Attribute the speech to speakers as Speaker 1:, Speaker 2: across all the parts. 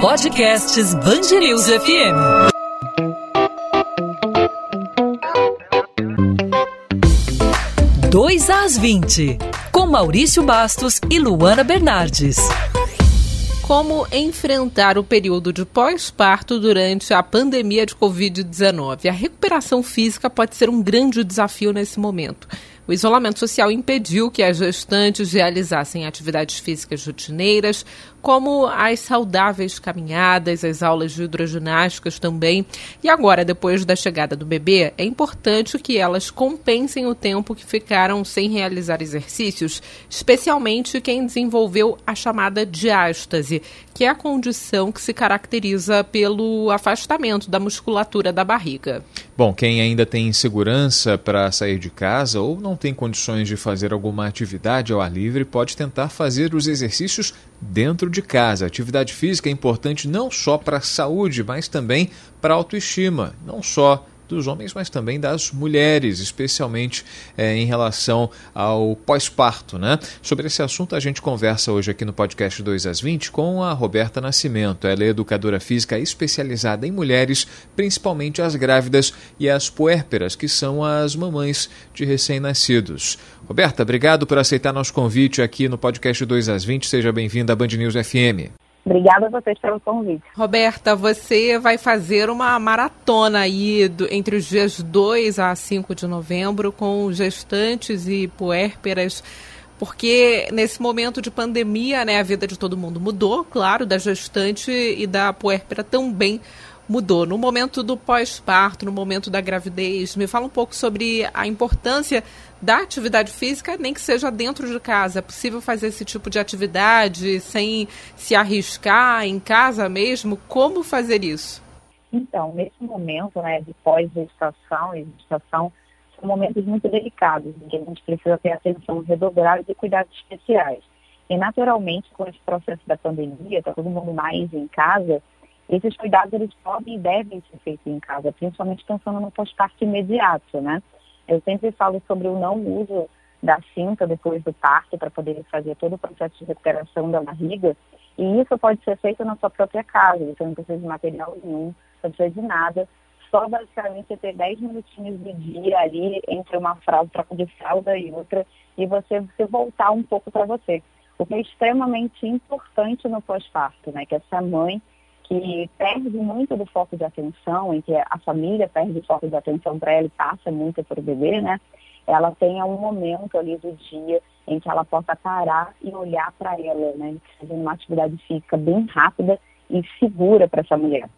Speaker 1: Podcasts Bangerils FM. Dois às 20, com Maurício Bastos e Luana Bernardes.
Speaker 2: Como enfrentar o período de pós-parto durante a pandemia de Covid-19? A recuperação física pode ser um grande desafio nesse momento. O isolamento social impediu que as gestantes realizassem atividades físicas rotineiras, como as saudáveis caminhadas, as aulas de hidroginásticas também. E agora, depois da chegada do bebê, é importante que elas compensem o tempo que ficaram sem realizar exercícios, especialmente quem desenvolveu a chamada diástase, que é a condição que se caracteriza pelo afastamento da musculatura da barriga.
Speaker 3: Bom, quem ainda tem insegurança para sair de casa ou não tem condições de fazer alguma atividade ao ar livre, pode tentar fazer os exercícios dentro de casa. Atividade física é importante não só para a saúde, mas também para a autoestima, não só dos homens, mas também das mulheres, especialmente é, em relação ao pós-parto. Né? Sobre esse assunto, a gente conversa hoje aqui no podcast 2 às 20 com a Roberta Nascimento. Ela é educadora física especializada em mulheres, principalmente as grávidas e as puérperas, que são as mamães de recém-nascidos. Roberta, obrigado por aceitar nosso convite aqui no podcast 2 às 20. Seja bem-vinda à Band News FM.
Speaker 4: Obrigada a vocês pelo convite.
Speaker 2: Roberta, você vai fazer uma maratona aí do, entre os dias 2 a 5 de novembro com gestantes e puérperas porque nesse momento de pandemia, né, a vida de todo mundo mudou, claro, da gestante e da puérpera também mudou. No momento do pós-parto, no momento da gravidez, me fala um pouco sobre a importância da atividade física, nem que seja dentro de casa. É possível fazer esse tipo de atividade sem se arriscar em casa mesmo? Como fazer isso?
Speaker 4: Então, nesse momento né, de pós-gestação e gestação, são momentos muito delicados, em que a gente precisa ter atenção redobrada e cuidados especiais. E, naturalmente, com esse processo da pandemia, está todo mundo mais em casa, esses cuidados eles podem e devem ser feitos em casa, principalmente pensando no pós-parto imediato, né? Eu sempre falo sobre o não uso da cinta depois do parto para poder fazer todo o processo de recuperação da barriga. E isso pode ser feito na sua própria casa. Você não precisa de material nenhum, não precisa de nada. Só basicamente ter 10 minutinhos do dia ali entre uma fralda, troca de fralda e outra, e você, você voltar um pouco para você. O que é extremamente importante no pós-parto, né? Que essa mãe que perde muito do foco de atenção, em que a família perde o foco de atenção para ela e passa muito para o bebê, né? Ela tenha um momento ali do dia em que ela possa parar e olhar para ela, né? Fazendo uma atividade física bem rápida e segura para essa mulher.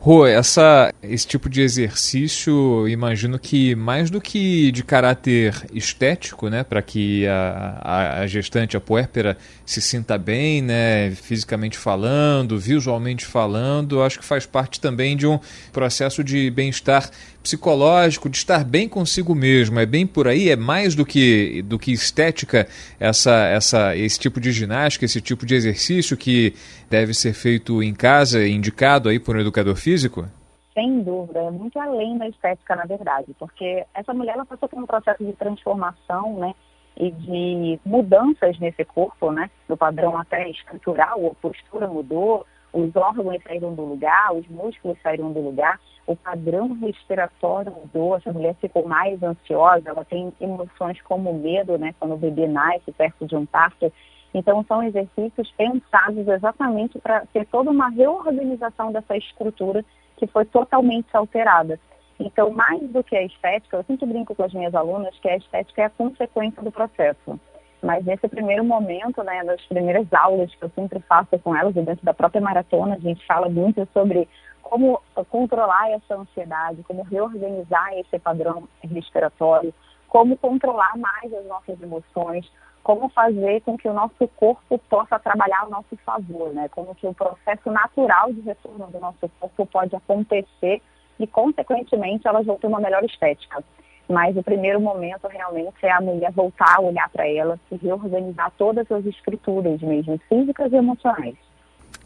Speaker 3: Rô, essa, esse tipo de exercício, imagino que mais do que de caráter estético, né, para que a, a, a, gestante, a puérpera, se sinta bem, né, fisicamente falando, visualmente falando, acho que faz parte também de um processo de bem-estar psicológico, de estar bem consigo mesmo. É bem por aí, é mais do que, do que estética essa, essa, esse tipo de ginástica, esse tipo de exercício que deve ser feito em casa, indicado aí por um educador físico?
Speaker 4: Sem dúvida, é muito além da estética, na verdade, porque essa mulher ela passou por um processo de transformação, né? E de mudanças nesse corpo, né? Do padrão até estrutural, a postura mudou, os órgãos saíram do lugar, os músculos saíram do lugar, o padrão respiratório mudou, essa mulher ficou mais ansiosa, ela tem emoções como medo, né, quando o bebê nasce perto de um parto. Então, são exercícios pensados exatamente para ter toda uma reorganização dessa estrutura que foi totalmente alterada. Então, mais do que a estética, eu sempre brinco com as minhas alunas que a estética é a consequência do processo. Mas nesse primeiro momento, né, nas primeiras aulas que eu sempre faço com elas, dentro da própria maratona, a gente fala muito sobre como controlar essa ansiedade, como reorganizar esse padrão respiratório, como controlar mais as nossas emoções, como fazer com que o nosso corpo possa trabalhar ao nosso favor, né? Como que o processo natural de retorno do nosso corpo pode acontecer e, consequentemente, elas vão ter uma melhor estética. Mas o primeiro momento realmente é a mulher voltar a olhar para ela e reorganizar todas as escrituras, mesmo físicas e emocionais.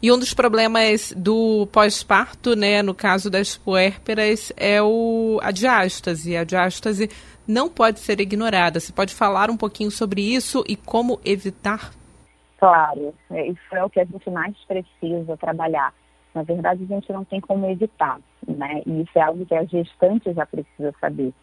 Speaker 2: E um dos problemas do pós-parto, né, no caso das puérperas, é o, a diástase. A diástase não pode ser ignorada. Você pode falar um pouquinho sobre isso e como evitar?
Speaker 4: Claro, é, isso é o que a gente mais precisa trabalhar. Na verdade, a gente não tem como evitar, né? E isso é algo que a gestante já precisa saber.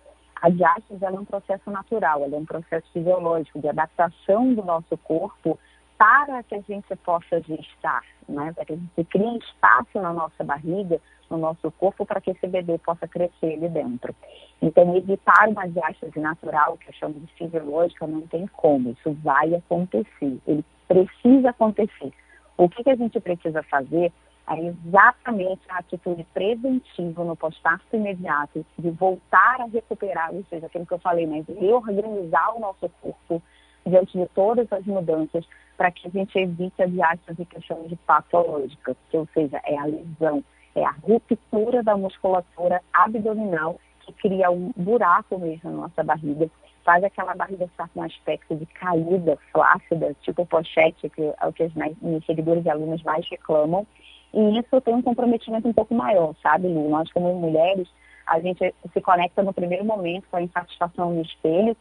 Speaker 4: A diástase é um processo natural, é um processo fisiológico de adaptação do nosso corpo para que a gente possa gestar, né? para que a gente crie espaço na nossa barriga, no nosso corpo, para que esse bebê possa crescer ali dentro. Então, evitar uma diástase natural, que eu chamo de fisiológica, não tem como, isso vai acontecer, ele precisa acontecer. O que, que a gente precisa fazer é exatamente a atitude preventiva no pós-parto imediato, de voltar a recuperar, ou seja, aquilo que eu falei, né, de reorganizar o nosso corpo diante de todas as mudanças, para que a gente evite a diástase que eu chamo de patológica, que, ou seja, é a lesão, é a ruptura da musculatura abdominal que cria um buraco mesmo na nossa barriga, faz aquela barriga ficar com um aspecto de caída, flácida, tipo pochete, que é o que os meus seguidores e alunos mais reclamam, e isso tem um comprometimento um pouco maior, sabe, Lu? Nós, como mulheres, a gente se conecta no primeiro momento com a insatisfação no espelho,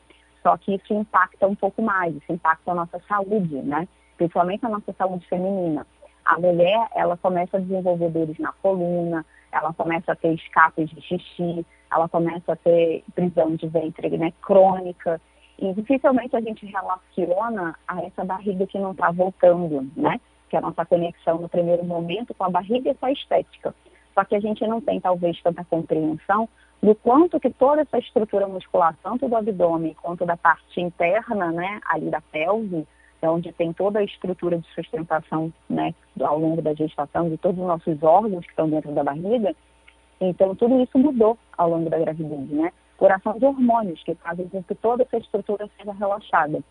Speaker 4: só que isso impacta um pouco mais, isso impacta a nossa saúde, né? Principalmente a nossa saúde feminina. A mulher, ela começa a desenvolver dores na coluna, ela começa a ter escapes de xixi, ela começa a ter prisão de ventre né, crônica, e dificilmente a gente relaciona a essa barriga que não está voltando, né? que é a nossa conexão no primeiro momento com a barriga e com a estética. Só que a gente não tem, talvez, tanta compreensão do quanto que toda essa estrutura muscular, tanto do abdômen quanto da parte interna, né, ali da pelve, é onde tem toda a estrutura de sustentação, né, ao longo da gestação, de todos os nossos órgãos que estão dentro da barriga. Então, tudo isso mudou ao longo da gravidez, né? Por ação de hormônios que fazem com que toda essa estrutura seja relaxada.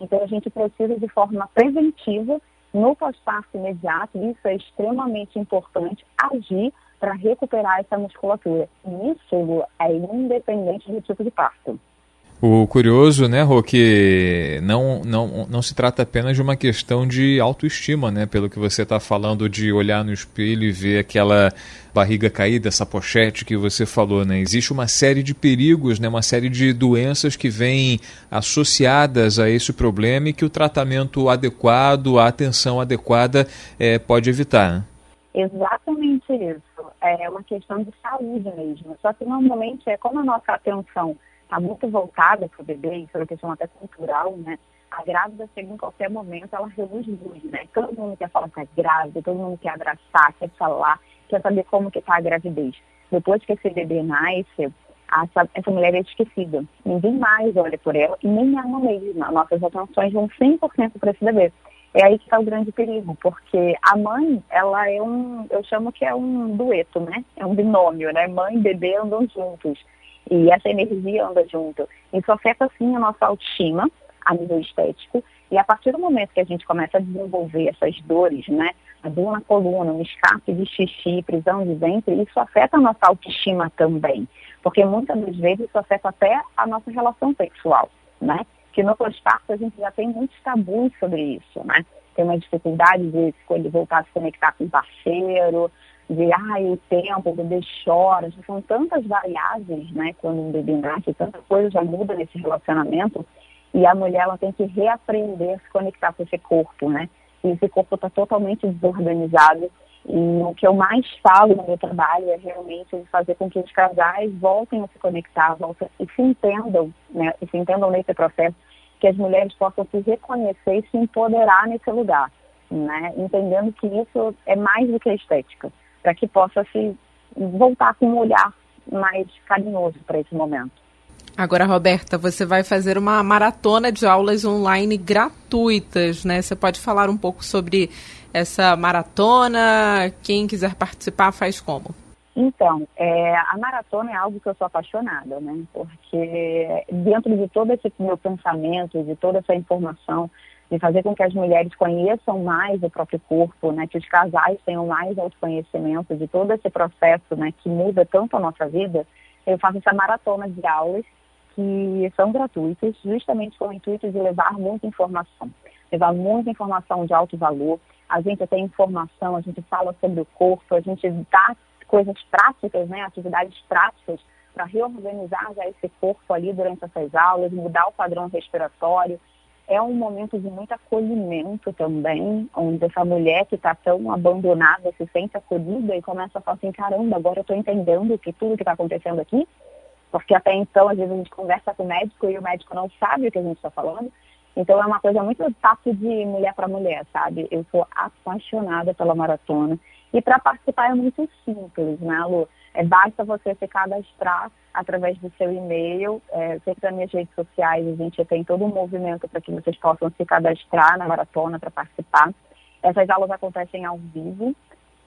Speaker 4: Então, a gente precisa, de forma preventiva, no pós-parto imediato, isso é extremamente importante, agir para recuperar essa musculatura. E isso é independente do tipo de parto.
Speaker 3: O curioso, né, Rô, que não, não, não se trata apenas de uma questão de autoestima, né? Pelo que você está falando de olhar no espelho e ver aquela barriga caída, essa pochete que você falou, né? Existe uma série de perigos, né? Uma série de doenças que vêm associadas a esse problema e que o tratamento adequado, a atenção adequada é, pode evitar.
Speaker 4: Exatamente isso. É uma questão de saúde mesmo. Só que normalmente é como a nossa atenção está muito voltada para o bebê, isso é uma questão até cultural, né? A grávida chega em qualquer momento, ela reduz luz, né? Todo mundo quer falar que é grávida, todo mundo quer abraçar, quer falar, quer saber como que está a gravidez. Depois que esse bebê nasce, essa, essa mulher é esquecida. Ninguém mais olha por ela e nem ama mesmo. Nossas atenções vão 100% para esse bebê. É aí que está o grande perigo, porque a mãe, ela é um, eu chamo que é um dueto, né? É um binômio, né? Mãe e bebê andam juntos. E essa energia anda junto. Isso afeta, sim, a nossa autoestima a nível estético. E a partir do momento que a gente começa a desenvolver essas dores, né? A dor na coluna, um escape de xixi, prisão de ventre, isso afeta a nossa autoestima também. Porque muitas das vezes isso afeta até a nossa relação sexual, né? Que no pós-parto a gente já tem muitos tabus sobre isso, né? Tem uma dificuldade de escolher voltar a se conectar com o parceiro, de ai, o tempo, o bebê chora, são tantas variáveis, né, quando um bebê nasce, tanta coisa já muda nesse relacionamento, e a mulher ela tem que reaprender a se conectar com esse corpo, né? E esse corpo está totalmente desorganizado. E o que eu mais falo no meu trabalho é realmente fazer com que os casais voltem a se conectar, voltem e se entendam, né? E se entendam nesse processo, que as mulheres possam se reconhecer e se empoderar nesse lugar, né? Entendendo que isso é mais do que estética para que possa se voltar com um olhar mais carinhoso para esse momento.
Speaker 2: Agora, Roberta, você vai fazer uma maratona de aulas online gratuitas, né? Você pode falar um pouco sobre essa maratona? Quem quiser participar, faz como?
Speaker 4: Então, é, a maratona é algo que eu sou apaixonada, né? Porque dentro de todo esse meu pensamento, de toda essa informação, de fazer com que as mulheres conheçam mais o próprio corpo, né, que os casais tenham mais autoconhecimento de todo esse processo né, que muda tanto a nossa vida, eu faço essa maratona de aulas que são gratuitas, justamente com o intuito de levar muita informação, levar muita informação de alto valor. A gente tem informação, a gente fala sobre o corpo, a gente dá coisas práticas, né, atividades práticas para reorganizar já esse corpo ali durante essas aulas, mudar o padrão respiratório, é um momento de muito acolhimento também, onde essa mulher que está tão abandonada se sente acolhida e começa a falar assim, caramba, agora eu estou entendendo que tudo que está acontecendo aqui, porque até então, às vezes, a gente conversa com o médico e o médico não sabe o que a gente está falando. Então, é uma coisa muito papo de mulher para mulher, sabe? Eu sou apaixonada pela maratona. E para participar é muito simples, né, Lu? É, basta você se cadastrar através do seu e-mail. É, sempre nas minhas redes sociais a gente tem todo um movimento para que vocês possam se cadastrar na maratona para participar. Essas aulas acontecem ao vivo.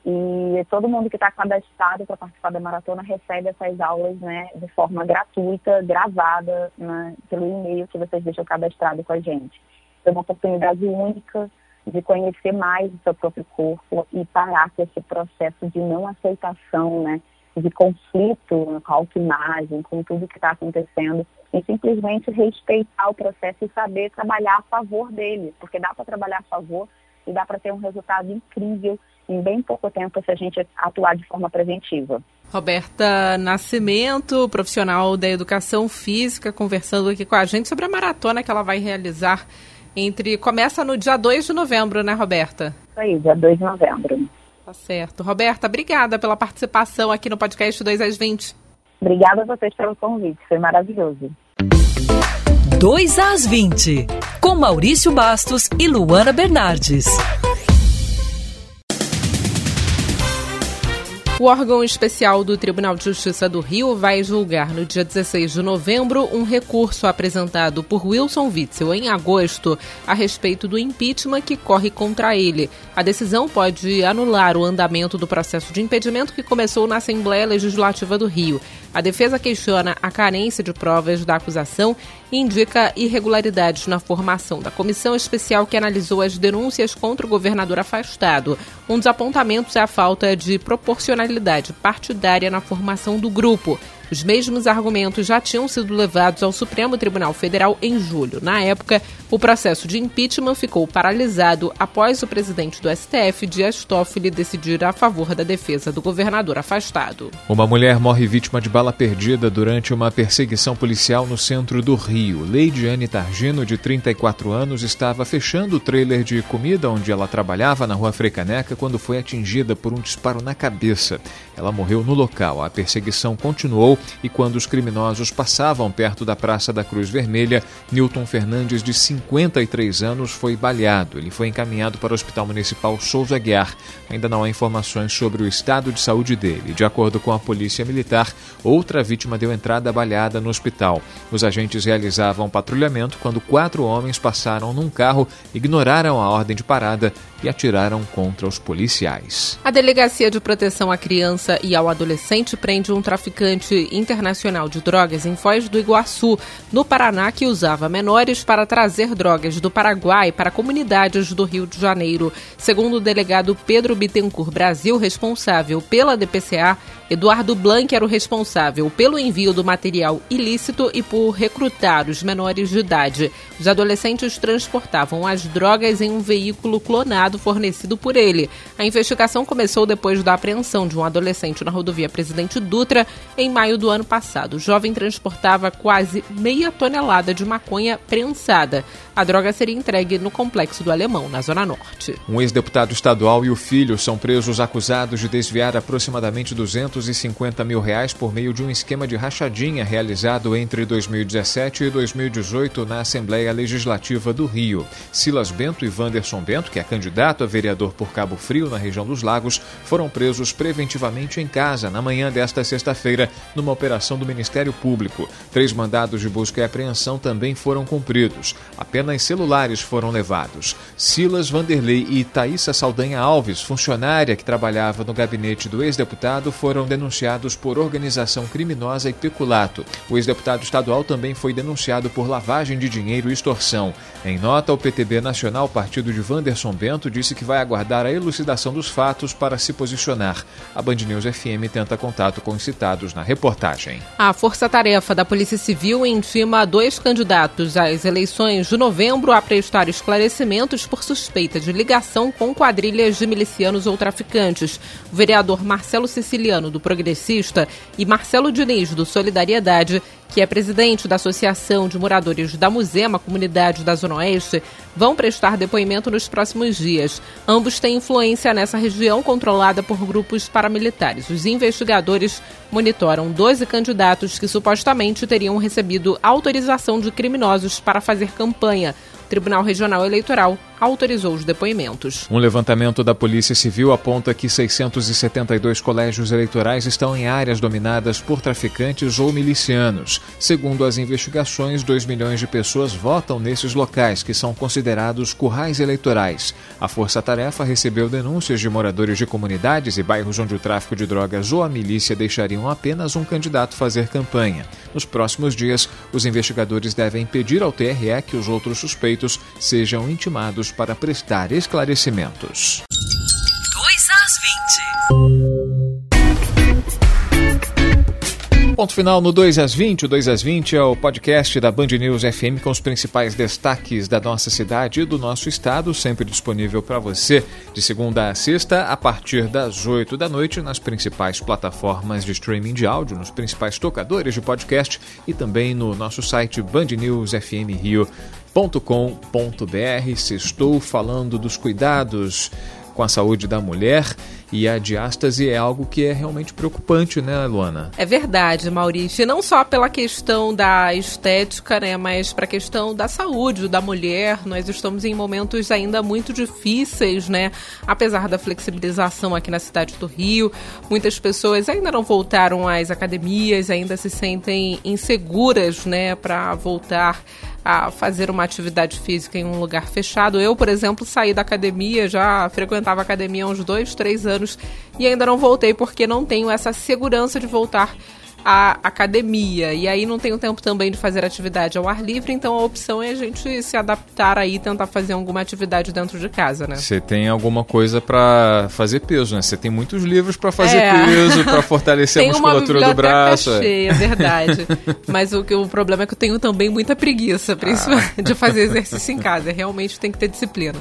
Speaker 4: E todo mundo que está cadastrado para participar da maratona recebe essas aulas né, de forma gratuita, gravada né, pelo e-mail que vocês deixam cadastrado com a gente. É uma oportunidade única de conhecer mais o seu próprio corpo e parar com esse processo de não aceitação, né, de conflito com a autoimagem, com tudo que está acontecendo, e simplesmente respeitar o processo e saber trabalhar a favor dele, porque dá para trabalhar a favor e dá para ter um resultado incrível em bem pouco tempo se a gente atuar de forma preventiva.
Speaker 2: Roberta Nascimento, profissional da educação física, conversando aqui com a gente sobre a maratona que ela vai realizar entre. Começa no dia 2 de novembro, né, Roberta?
Speaker 4: Isso aí, dia 2 de novembro.
Speaker 2: Tá certo. Roberta, obrigada pela participação aqui no podcast 2 às 20.
Speaker 4: Obrigada a vocês pelo convite, foi maravilhoso.
Speaker 1: 2 às 20, com Maurício Bastos e Luana Bernardes.
Speaker 2: O órgão especial do Tribunal de Justiça do Rio vai julgar no dia 16 de novembro um recurso apresentado por Wilson Witzel em agosto a respeito do impeachment que corre contra ele. A decisão pode anular o andamento do processo de impedimento que começou na Assembleia Legislativa do Rio. A defesa questiona a carência de provas da acusação indica irregularidades na formação da comissão especial que analisou as denúncias contra o governador afastado. Um dos apontamentos é a falta de proporcionalidade partidária na formação do grupo. Os mesmos argumentos já tinham sido levados ao Supremo Tribunal Federal em julho. Na época, o processo de impeachment ficou paralisado após o presidente do STF, Dias Toffoli, decidir a favor da defesa do governador afastado.
Speaker 3: Uma mulher morre vítima de bala perdida durante uma perseguição policial no centro do Rio. Leidiane Targino, de 34 anos, estava fechando o trailer de comida onde ela trabalhava na rua Frecaneca quando foi atingida por um disparo na cabeça. Ela morreu no local. A perseguição continuou e quando os criminosos passavam perto da Praça da Cruz Vermelha, Newton Fernandes, de 53 anos, foi baleado. Ele foi encaminhado para o Hospital Municipal Souza Guiar. Ainda não há informações sobre o estado de saúde dele. De acordo com a Polícia Militar, outra vítima deu entrada baleada no hospital. Os agentes realizavam patrulhamento quando quatro homens passaram num carro, ignoraram a ordem de parada e atiraram contra os policiais.
Speaker 2: A Delegacia de Proteção à Criança e ao Adolescente prende um traficante internacional de drogas em Foz do Iguaçu, no Paraná, que usava menores para trazer drogas do Paraguai para comunidades do Rio de Janeiro. Segundo o delegado Pedro Bittencourt Brasil, responsável pela DPCA, Eduardo Blanc era o responsável pelo envio do material ilícito e por recrutar os menores de idade. Os adolescentes transportavam as drogas em um veículo clonado fornecido por ele. A investigação começou depois da apreensão de um adolescente na rodovia Presidente Dutra em maio do ano passado. O jovem transportava quase meia tonelada de maconha prensada. A droga seria entregue no complexo do Alemão, na Zona Norte.
Speaker 3: Um ex-deputado estadual e o filho são presos acusados de desviar aproximadamente 250 mil reais por meio de um esquema de rachadinha realizado entre 2017 e 2018 na Assembleia Legislativa do Rio. Silas Bento e Wanderson Bento, que é candidato a vereador por Cabo Frio, na região dos Lagos, foram presos preventivamente em casa na manhã desta sexta-feira, numa operação do Ministério Público. Três mandados de busca e apreensão também foram cumpridos. Apenas celulares foram levados. Silas Vanderlei e Thaisa Saldanha Alves, funcionária que trabalhava no gabinete do ex-deputado, foram denunciados por organização criminosa e peculato. O ex-deputado estadual também foi denunciado por lavagem de dinheiro e extorsão. Em nota, o PTB Nacional, partido de Wanderson Bento, disse que vai aguardar a elucidação dos fatos para se posicionar. A Band News FM tenta contato com os citados na reportagem.
Speaker 2: A Força-Tarefa da Polícia Civil intima dois candidatos às eleições de novembro a prestar esclarecimentos por suspeita de ligação com quadrilhas de milicianos ou traficantes. O vereador Marcelo Siciliano, do Progressista, e Marcelo Diniz, do Solidariedade, que é presidente da Associação de Moradores da Musema, comunidade da Zona Oeste, vão prestar depoimento nos próximos dias. Ambos têm influência nessa região controlada por grupos paramilitares. Os investigadores monitoram 12 candidatos que supostamente teriam recebido autorização de criminosos para fazer campanha. O Tribunal Regional Eleitoral autorizou os depoimentos.
Speaker 3: Um levantamento da Polícia Civil aponta que 672 colégios eleitorais estão em áreas dominadas por traficantes ou milicianos. Segundo as investigações, 2 milhões de pessoas votam nesses locais, que são considerados currais eleitorais. A Força Tarefa recebeu denúncias de moradores de comunidades e bairros onde o tráfico de drogas ou a milícia deixariam apenas um candidato fazer campanha. Nos próximos dias, os investigadores devem pedir ao TRE que os outros suspeitos sejam intimados para prestar esclarecimentos.
Speaker 1: 2 às
Speaker 3: 20. Ponto final no 2 às 20. O 2 às 20 é o podcast da Band News FM com os principais destaques da nossa cidade e do nosso estado, sempre disponível para você de segunda a sexta, a partir das 8 da noite, nas principais plataformas de streaming de áudio, nos principais tocadores de podcast e também no nosso site Band News FM Rio com.br Se estou falando dos cuidados com a saúde da mulher e a diástase é algo que é realmente preocupante, né, Luana?
Speaker 2: É verdade, Maurício. E não só pela questão da estética, né, mas para a questão da saúde da mulher. Nós estamos em momentos ainda muito difíceis, né? Apesar da flexibilização aqui na cidade do Rio, muitas pessoas ainda não voltaram às academias, ainda se sentem inseguras, né, para voltar a fazer uma atividade física em um lugar fechado. Eu, por exemplo, saí da academia, já frequentava a academia há uns dois, três anos e ainda não voltei porque não tenho essa segurança de voltar a academia. E aí não tenho tempo também de fazer atividade ao ar livre, então a opção é a gente se adaptar aí e tentar fazer alguma atividade dentro de casa, né?
Speaker 3: Você tem alguma coisa para fazer peso, né? Você tem muitos livros para fazer é. peso, para fortalecer a musculatura do braço.
Speaker 2: É. Cheia, é verdade. Mas o, o problema é que eu tenho também muita preguiça, principalmente ah. de fazer exercício em casa. Realmente tem que ter disciplina.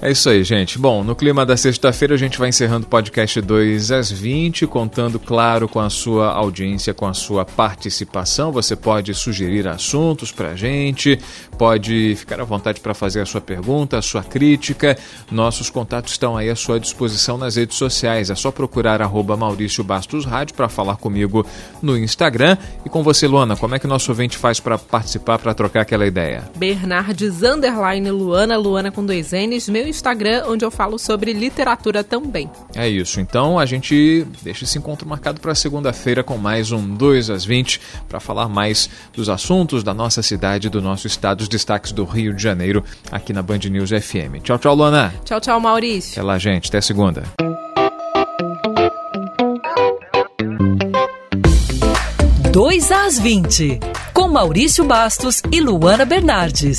Speaker 3: É isso aí, gente. Bom, no clima da sexta-feira a gente vai encerrando o podcast 2 às 20, contando, claro, com a sua audiência, com a sua participação. Você pode sugerir assuntos pra gente, pode ficar à vontade para fazer a sua pergunta, a sua crítica. Nossos contatos estão aí à sua disposição nas redes sociais. É só procurar arroba Maurício Bastos Rádio para falar comigo no Instagram. E com você, Luana, como é que o nosso ouvinte faz para participar, para trocar aquela ideia?
Speaker 2: Bernardes Underline Luana, Luana com dois N's, meu Instagram, onde eu falo sobre literatura também.
Speaker 3: É isso. Então a gente deixa esse encontro marcado para segunda-feira com mais um 2 às 20 para falar mais dos assuntos da nossa cidade, do nosso estado, os destaques do Rio de Janeiro aqui na Band News FM. Tchau, tchau, Luana.
Speaker 2: Tchau, tchau, Maurício.
Speaker 3: Até lá, gente. Até segunda.
Speaker 1: Dois às 20, com Maurício Bastos e Luana Bernardes.